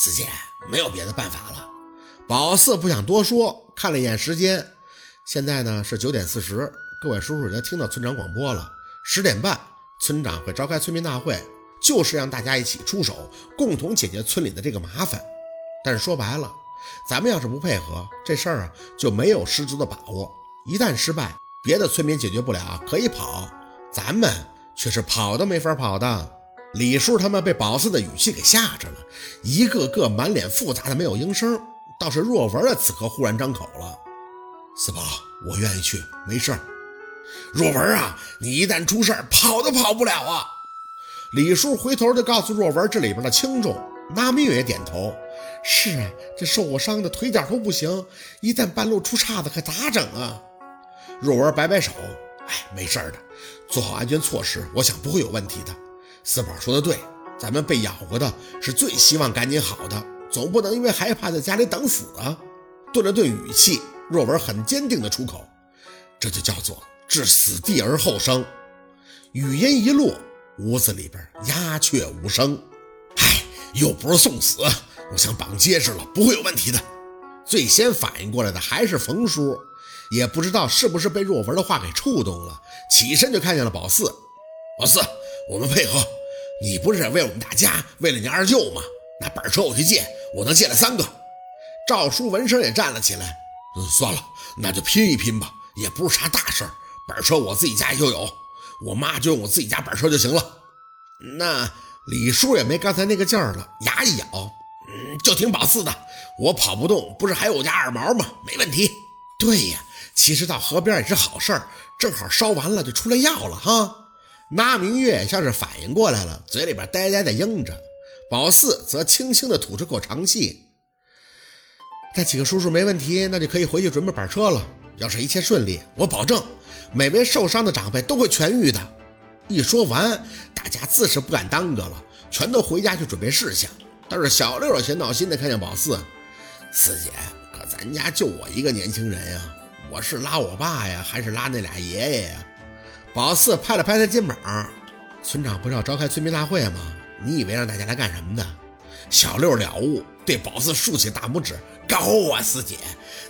四姐，没有别的办法了。宝四不想多说，看了一眼时间，现在呢是九点四十。各位叔叔也听到村长广播了，十点半村长会召开村民大会，就是让大家一起出手，共同解决村里的这个麻烦。但是说白了，咱们要是不配合，这事儿啊就没有十足的把握。一旦失败，别的村民解决不了可以跑，咱们却是跑都没法跑的。李叔他们被宝四的语气给吓着了，一个个满脸复杂的没有应声。倒是若文啊此刻忽然张口了：“四宝，我愿意去，没事儿。”若文啊，你一旦出事儿，跑都跑不了啊！李叔回头就告诉若文这里边的轻重。那明月也点头：“是啊，这受过伤的腿脚都不行，一旦半路出岔子，可咋整啊？”若文摆摆手：“哎，没事的，做好安全措施，我想不会有问题的。”四宝说的对，咱们被咬过的是最希望赶紧好的，总不能因为害怕在家里等死啊！顿了顿语气，若文很坚定的出口：“这就叫做。”置死地而后生，语音一落，屋子里边鸦雀无声。唉，又不是送死，我想绑结实了，不会有问题的。最先反应过来的还是冯叔，也不知道是不是被若文的话给触动了，起身就看见了宝四。宝四，我们配合，你不是为我们大家，为了你二舅吗？那板车我去借，我能借来三个。赵叔闻声也站了起来。嗯，算了，那就拼一拼吧，也不是啥大事儿。板车我自己家就有，我妈就用我自己家板车就行了。那李叔也没刚才那个劲儿了，牙一咬，嗯，就听宝四的。我跑不动，不是还有我家二毛吗？没问题。对呀，其实到河边也是好事儿，正好烧完了就出来要了哈。那明月像是反应过来了，嘴里边呆呆的应着。宝四则轻轻的吐出口长气。那几个叔叔没问题，那就可以回去准备板车了。要是一切顺利，我保证。每位受伤的长辈都会痊愈的。一说完，大家自是不敢耽搁了，全都回家去准备事项。但是小六有些闹心的看见宝四，四姐，可咱家就我一个年轻人呀，我是拉我爸呀，还是拉那俩爷爷呀？宝四拍了拍他肩膀，村长不是要召开村民大会吗？你以为让大家来干什么的？小六了悟，对宝四竖起大拇指，高啊，四姐，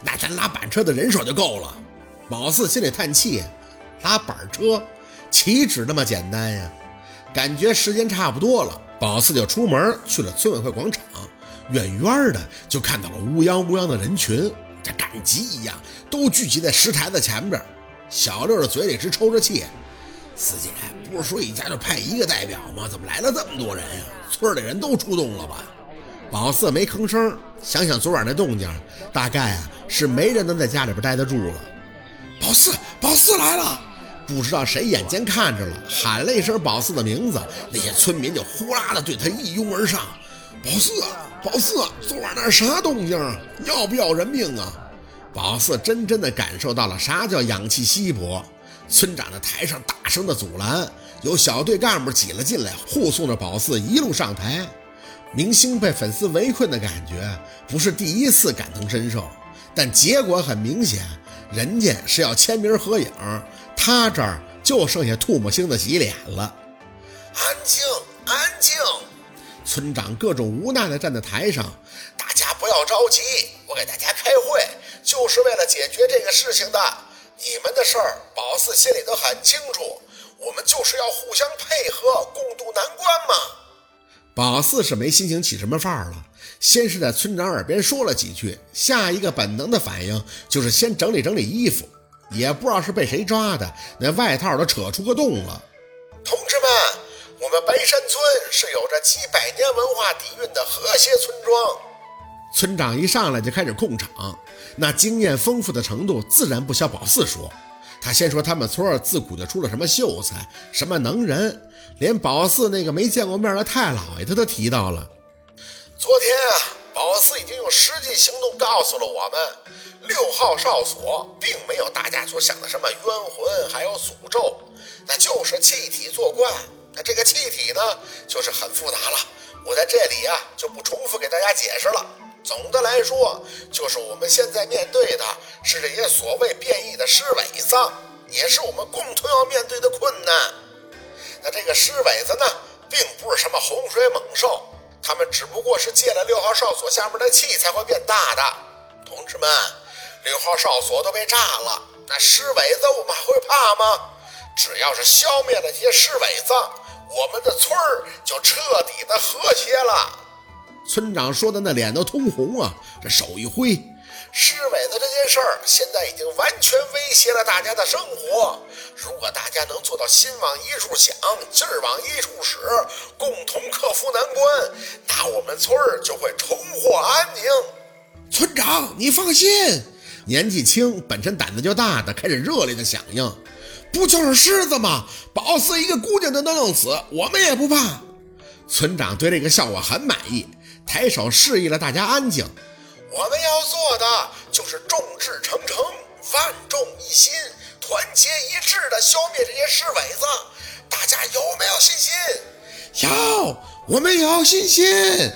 那咱拉板车的人手就够了。宝四心里叹气，拉板车岂止那么简单呀？感觉时间差不多了，宝四就出门去了村委会广场。远远的就看到了乌泱乌泱的人群，这赶集一样，都聚集在石台子前边。小六的嘴里直抽着气：“四姐，不是说一家就派一个代表吗？怎么来了这么多人呀？村里人都出动了吧？”宝四没吭声，想想昨晚那动静，大概啊是没人能在家里边待得住了。宝四，宝四来了！不知道谁眼尖看着了，喊了一声宝四的名字，那些村民就呼啦的对他一拥而上。宝四，宝四，昨晚那啥动静啊？要不要人命啊？宝四真真的感受到了啥叫氧气稀薄。村长在台上大声的阻拦，有小队干部挤了进来，护送着宝四一路上台。明星被粉丝围困的感觉，不是第一次感同身受，但结果很明显。人家是要签名合影，他这儿就剩下吐沫星子洗脸了。安静，安静！村长各种无奈的站在台上，大家不要着急，我给大家开会，就是为了解决这个事情的。你们的事儿，宝四心里都很清楚，我们就是要互相配合，共度难关嘛。宝四是没心情起什么范儿了。先是在村长耳边说了几句，下一个本能的反应就是先整理整理衣服，也不知道是被谁抓的，那外套都扯出个洞了。同志们，我们白山村是有着几百年文化底蕴的和谐村庄。村长一上来就开始控场，那经验丰富的程度自然不消宝四说。他先说他们村自古就出了什么秀才，什么能人，连宝四那个没见过面的太老爷他都提到了。昨天啊，宝四已经用实际行动告诉了我们，六号哨所并没有大家所想的什么冤魂，还有诅咒，那就是气体作怪。那这个气体呢，就是很复杂了，我在这里啊就不重复给大家解释了。总的来说，就是我们现在面对的是这些所谓变异的尸尾子，也是我们共同要面对的困难。那这个尸尾子呢，并不是什么洪水猛兽。他们只不过是借了六号哨所下面的气才会变大的。同志们，六号哨所都被炸了，那尸尾子我们还会怕吗？只要是消灭了这些尸尾子，我们的村儿就彻底的和谐了。村长说的那脸都通红啊，这手一挥，尸尾子这件事儿现在已经完全威胁了大家的生活。如果大家能做到心往一处想，劲儿往一处使，共同克服难关，那我们村儿就会重获安宁。村长，你放心，年纪轻、本身胆子就大的开始热烈的响应。不就是狮子吗？宝四一个姑娘都能弄死，我们也不怕。村长对这个效果很满意，抬手示意了大家安静。我们要做的就是众志成城，万众一心，团结一致的消灭这些尸尾子。大家有没有信心？有，我们有信心。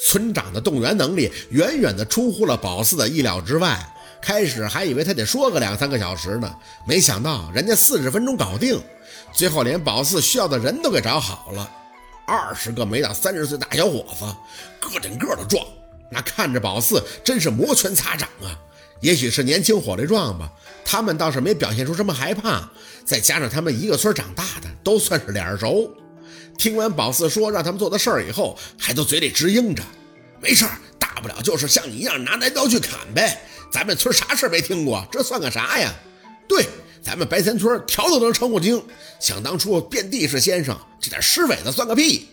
村长的动员能力远远的出乎了宝四的意料之外。开始还以为他得说个两三个小时呢，没想到人家四十分钟搞定，最后连宝四需要的人都给找好了，二十个没到三十岁大小伙子，个顶个的壮，那看着宝四真是摩拳擦掌啊！也许是年轻火力壮吧，他们倒是没表现出什么害怕，再加上他们一个村长大的，都算是脸熟。听完宝四说让他们做的事儿以后，还都嘴里直应着，没事，大不了就是像你一样拿镰刀去砍呗。咱们村啥事没听过？这算个啥呀？对，咱们白山村条都能称过经。想当初遍地是先生，这点尸尾子算个屁！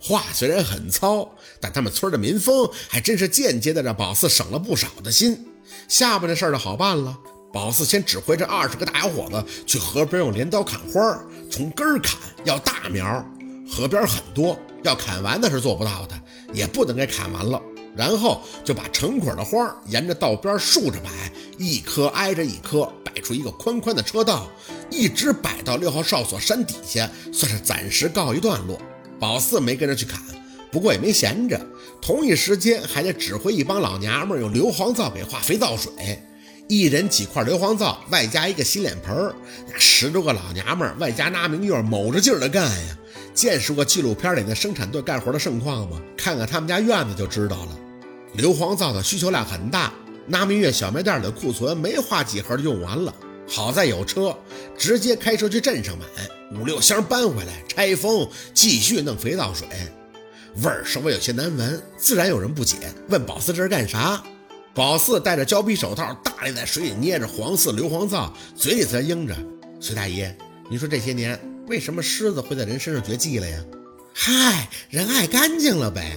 话虽然很糙，但他们村的民风还真是间接的让宝四省了不少的心。下边的事儿就好办了。宝四先指挥这二十个大小伙子去河边用镰刀砍花，从根儿砍，要大苗。河边很多，要砍完那是做不到的，也不能给砍完了。然后就把成捆的花沿着道边竖着摆，一棵挨着一棵，摆出一个宽宽的车道，一直摆到六号哨所山底下，算是暂时告一段落。宝四没跟着去砍，不过也没闲着，同一时间还得指挥一帮老娘们用硫磺皂给化肥皂水，一人几块硫磺皂，外加一个洗脸盆那十多个老娘们外加拿明月，卯着劲儿的干呀。见识过纪录片里那生产队干活的盛况吗？看看他们家院子就知道了。硫磺皂的需求量很大，纳明月小卖店里的库存没化几盒就用完了。好在有车，直接开车去镇上买五六箱搬回来，拆封，继续弄肥皂水。味儿稍微有些难闻，自然有人不解，问宝四这是干啥？宝四戴着胶皮手套，大力在水里捏着黄色硫磺皂，嘴里则应着：“崔大爷，您说这些年为什么狮子会在人身上绝迹了呀？”“嗨，人爱干净了呗。”